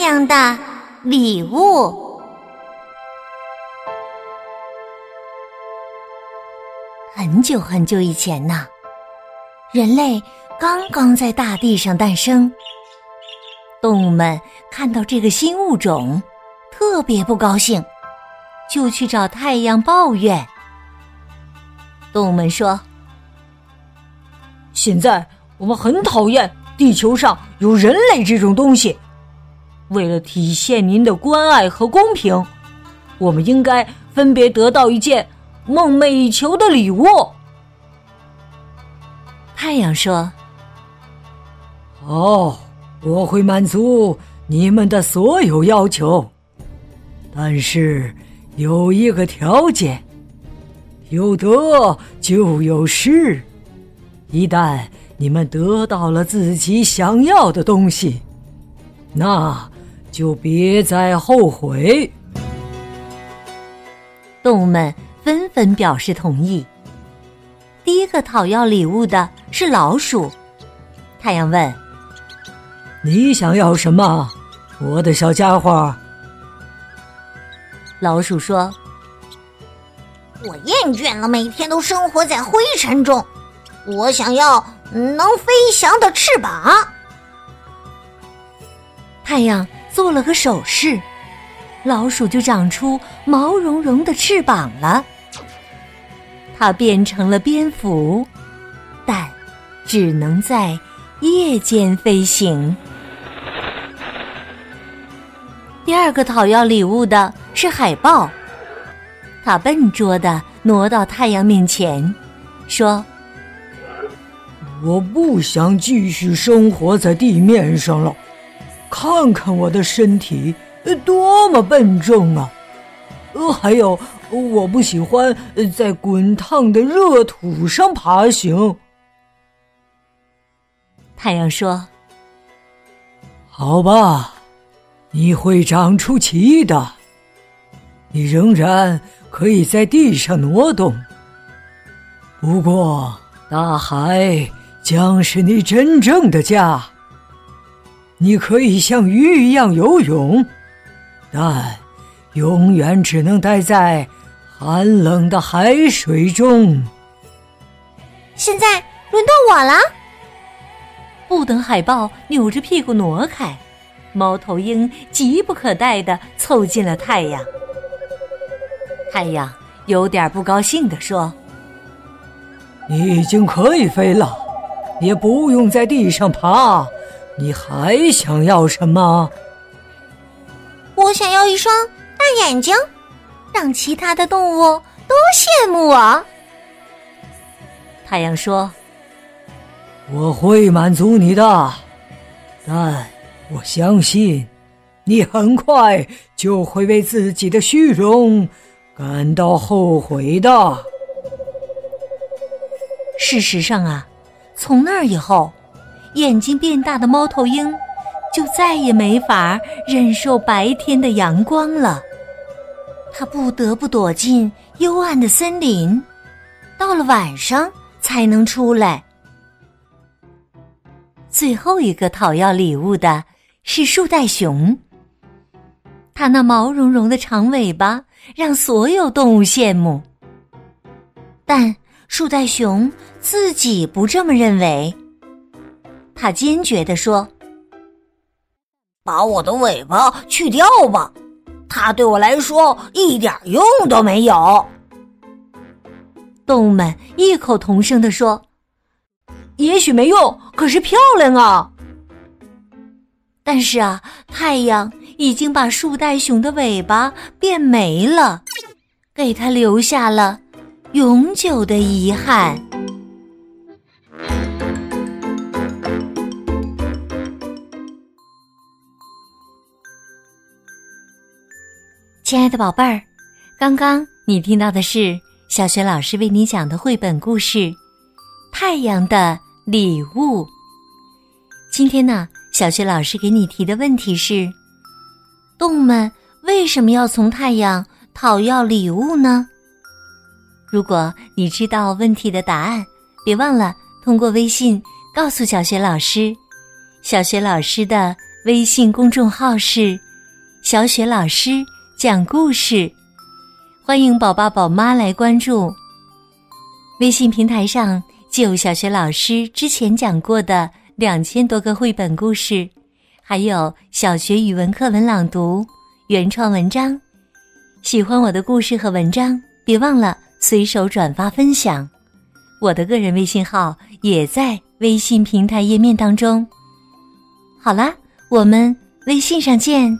太阳的礼物。很久很久以前呢，人类刚刚在大地上诞生。动物们看到这个新物种，特别不高兴，就去找太阳抱怨。动物们说：“现在我们很讨厌地球上有人类这种东西。”为了体现您的关爱和公平，我们应该分别得到一件梦寐以求的礼物。太阳说：“好，我会满足你们的所有要求，但是有一个条件：有得就有失。一旦你们得到了自己想要的东西，那……”就别再后悔。动物们纷纷表示同意。第一个讨要礼物的是老鼠。太阳问：“你想要什么，我的小家伙？”老鼠说：“我厌倦了每天都生活在灰尘中，我想要能飞翔的翅膀。”太阳。做了个手势，老鼠就长出毛茸茸的翅膀了。它变成了蝙蝠，但只能在夜间飞行。第二个讨要礼物的是海豹，它笨拙的挪到太阳面前，说：“我不想继续生活在地面上了。”看看我的身体，多么笨重啊！呃，还有，我不喜欢在滚烫的热土上爬行。太阳说：“好吧，你会长出鳍的，你仍然可以在地上挪动。不过，大海将是你真正的家。”你可以像鱼一样游泳，但永远只能待在寒冷的海水中。现在轮到我了。不等海豹扭着屁股挪开，猫头鹰急不可待的凑近了太阳。太阳有点不高兴的说：“你已经可以飞了，也不用在地上爬。”你还想要什么？我想要一双大眼睛，让其他的动物都羡慕我。太阳说：“我会满足你的，但我相信你很快就会为自己的虚荣感到后悔的。”事实上啊，从那以后。眼睛变大的猫头鹰，就再也没法忍受白天的阳光了。它不得不躲进幽暗的森林，到了晚上才能出来。最后一个讨要礼物的是树袋熊。它那毛茸茸的长尾巴让所有动物羡慕，但树袋熊自己不这么认为。他坚决地说：“把我的尾巴去掉吧，它对我来说一点用都没有。”动物们异口同声地说：“也许没用，可是漂亮啊！”但是啊，太阳已经把树袋熊的尾巴变没了，给他留下了永久的遗憾。亲爱的宝贝儿，刚刚你听到的是小学老师为你讲的绘本故事《太阳的礼物》。今天呢，小学老师给你提的问题是：动物们为什么要从太阳讨要礼物呢？如果你知道问题的答案，别忘了通过微信告诉小学老师。小学老师的微信公众号是“小雪老师讲故事”，欢迎宝宝宝妈来关注。微信平台上就小学老师之前讲过的两千多个绘本故事，还有小学语文课文朗读、原创文章。喜欢我的故事和文章，别忘了。随手转发分享，我的个人微信号也在微信平台页面当中。好啦，我们微信上见。